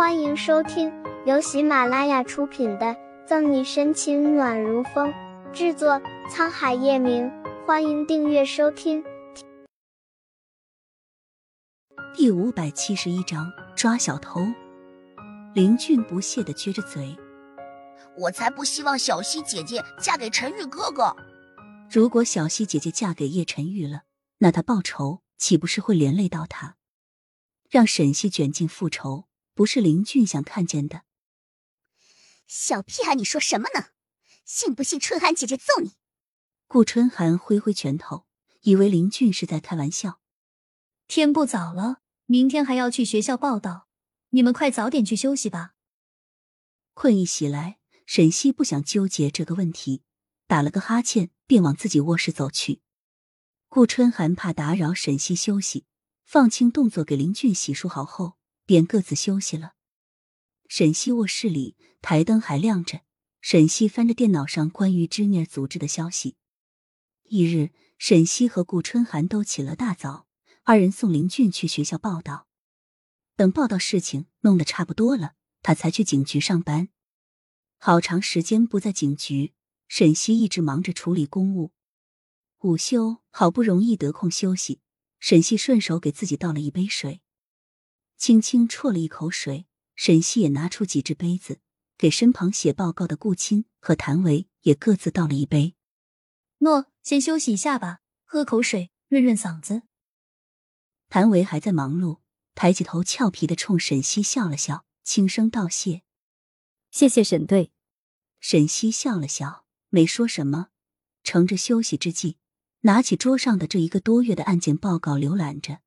欢迎收听由喜马拉雅出品的《赠你深情暖如风》，制作沧海夜明。欢迎订阅收听。第五百七十一章抓小偷。林俊不屑的撅着嘴：“我才不希望小溪姐姐嫁给陈玉哥哥。如果小溪姐姐嫁给叶晨玉了，那他报仇岂不是会连累到他？让沈西卷进复仇。”不是林俊想看见的。小屁孩，你说什么呢？信不信春寒姐姐揍你？顾春寒挥挥拳头，以为林俊是在开玩笑。天不早了，明天还要去学校报道，你们快早点去休息吧。困意袭来，沈西不想纠结这个问题，打了个哈欠，便往自己卧室走去。顾春寒怕打扰沈西休息，放轻动作给林俊洗漱好后。便各自休息了。沈西卧室里台灯还亮着，沈西翻着电脑上关于芝尼尔组织的消息。翌日，沈西和顾春寒都起了大早，二人送林俊去学校报道。等报道事情弄得差不多了，他才去警局上班。好长时间不在警局，沈西一直忙着处理公务。午休好不容易得空休息，沈西顺手给自己倒了一杯水。轻轻啜了一口水，沈西也拿出几只杯子，给身旁写报告的顾青和谭维也各自倒了一杯。诺，先休息一下吧，喝口水润润嗓子。谭维还在忙碌，抬起头俏皮的冲沈西笑了笑，轻声道谢：“谢谢沈队。”沈西笑了笑，没说什么，乘着休息之际，拿起桌上的这一个多月的案件报告浏览着。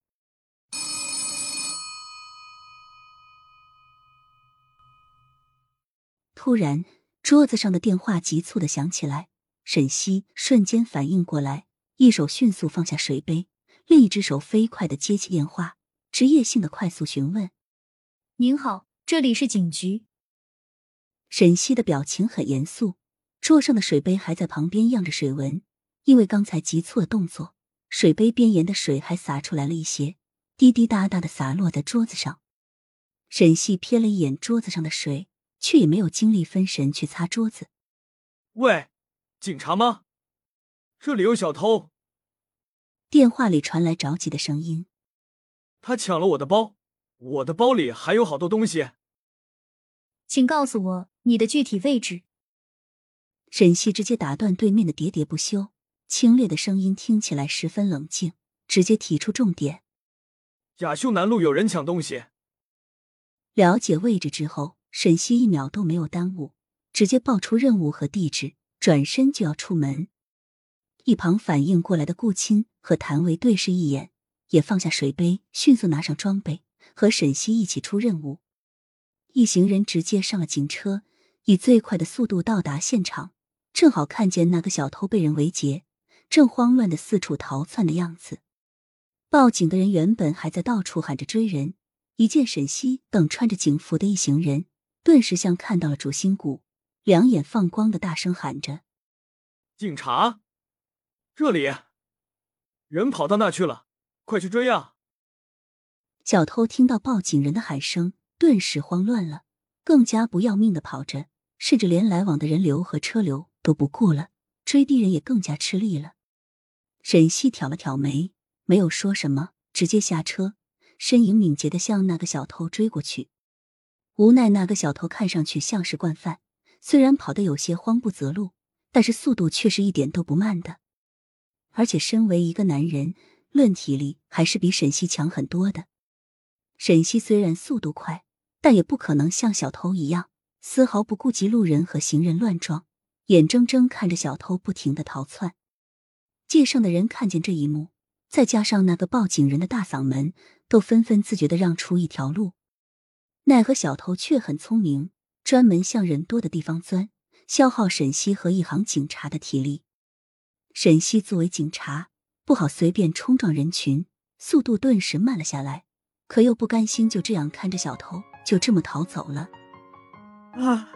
突然，桌子上的电话急促的响起来。沈西瞬间反应过来，一手迅速放下水杯，另一只手飞快的接起电话，职业性的快速询问：“您好，这里是警局。”沈西的表情很严肃，桌上的水杯还在旁边漾着水纹，因为刚才急促的动作，水杯边沿的水还洒出来了一些，滴滴答答的洒落在桌子上。沈西瞥了一眼桌子上的水。却也没有精力分神去擦桌子。喂，警察吗？这里有小偷。电话里传来着急的声音。他抢了我的包，我的包里还有好多东西。请告诉我你的具体位置。沈西直接打断对面的喋喋不休，清冽的声音听起来十分冷静，直接提出重点：雅秀南路有人抢东西。了解位置之后。沈西一秒都没有耽误，直接报出任务和地址，转身就要出门。一旁反应过来的顾青和谭维对视一眼，也放下水杯，迅速拿上装备，和沈西一起出任务。一行人直接上了警车，以最快的速度到达现场，正好看见那个小偷被人围劫，正慌乱的四处逃窜的样子。报警的人原本还在到处喊着追人，一见沈西等穿着警服的一行人。顿时像看到了主心骨，两眼放光的大声喊着：“警察，这里人跑到那去了，快去追啊！”小偷听到报警人的喊声，顿时慌乱了，更加不要命的跑着，甚至连来往的人流和车流都不顾了，追的人也更加吃力了。沈西挑了挑眉，没有说什么，直接下车，身影敏捷的向那个小偷追过去。无奈那个小偷看上去像是惯犯，虽然跑得有些慌不择路，但是速度却是一点都不慢的。而且身为一个男人，论体力还是比沈西强很多的。沈西虽然速度快，但也不可能像小偷一样丝毫不顾及路人和行人乱撞，眼睁睁看着小偷不停的逃窜。街上的人看见这一幕，再加上那个报警人的大嗓门，都纷纷自觉的让出一条路。奈何小偷却很聪明，专门向人多的地方钻，消耗沈西和一行警察的体力。沈西作为警察，不好随便冲撞人群，速度顿时慢了下来，可又不甘心就这样看着小偷就这么逃走了。啊！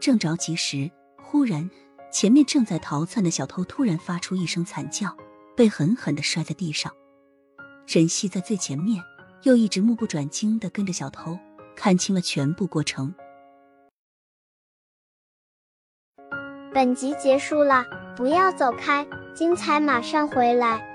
正着急时，忽然前面正在逃窜的小偷突然发出一声惨叫，被狠狠的摔在地上。沈西在最前面。又一直目不转睛的跟着小偷，看清了全部过程。本集结束了，不要走开，精彩马上回来。